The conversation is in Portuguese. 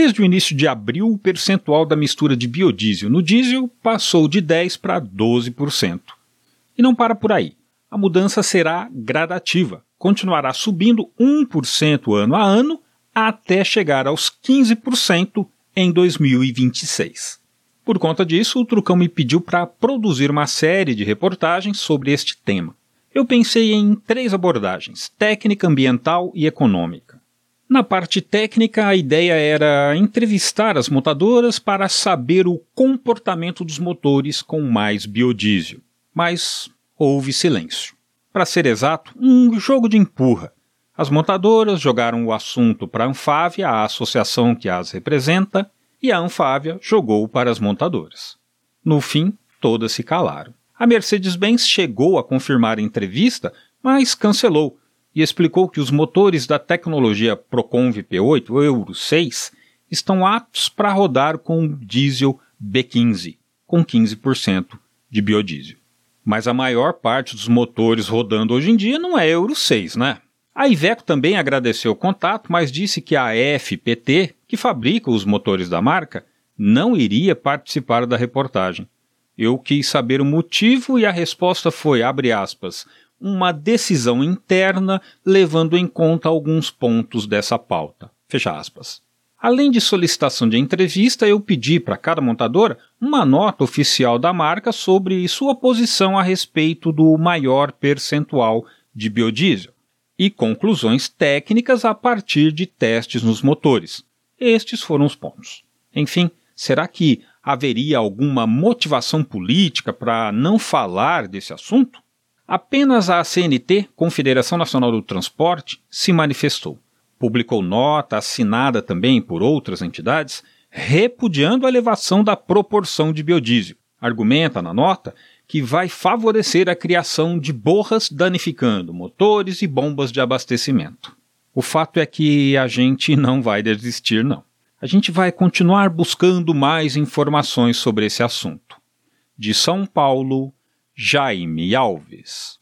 Desde o início de abril, o percentual da mistura de biodiesel no diesel passou de 10% para 12%. E não para por aí. A mudança será gradativa, continuará subindo 1% ano a ano até chegar aos 15% em 2026. Por conta disso, o Trucão me pediu para produzir uma série de reportagens sobre este tema. Eu pensei em três abordagens: técnica, ambiental e econômica. Na parte técnica, a ideia era entrevistar as montadoras para saber o comportamento dos motores com mais biodiesel. Mas houve silêncio. Para ser exato, um jogo de empurra. As montadoras jogaram o assunto para a Anfávia, a associação que as representa, e a Anfávia jogou para as montadoras. No fim, todas se calaram. A Mercedes-Benz chegou a confirmar a entrevista, mas cancelou e explicou que os motores da tecnologia Proconv P8 Euro 6 estão aptos para rodar com diesel B15, com 15% de biodiesel. Mas a maior parte dos motores rodando hoje em dia não é Euro 6, né? A Iveco também agradeceu o contato, mas disse que a FPT, que fabrica os motores da marca, não iria participar da reportagem. Eu quis saber o motivo e a resposta foi, abre aspas, uma decisão interna levando em conta alguns pontos dessa pauta. Fecha aspas. Além de solicitação de entrevista, eu pedi para cada montadora uma nota oficial da marca sobre sua posição a respeito do maior percentual de biodiesel e conclusões técnicas a partir de testes nos motores. Estes foram os pontos. Enfim, será que haveria alguma motivação política para não falar desse assunto? Apenas a CNT, Confederação Nacional do Transporte, se manifestou. Publicou nota, assinada também por outras entidades, repudiando a elevação da proporção de biodiesel. Argumenta na nota que vai favorecer a criação de borras danificando motores e bombas de abastecimento. O fato é que a gente não vai desistir, não. A gente vai continuar buscando mais informações sobre esse assunto. De São Paulo, Jaime Alves.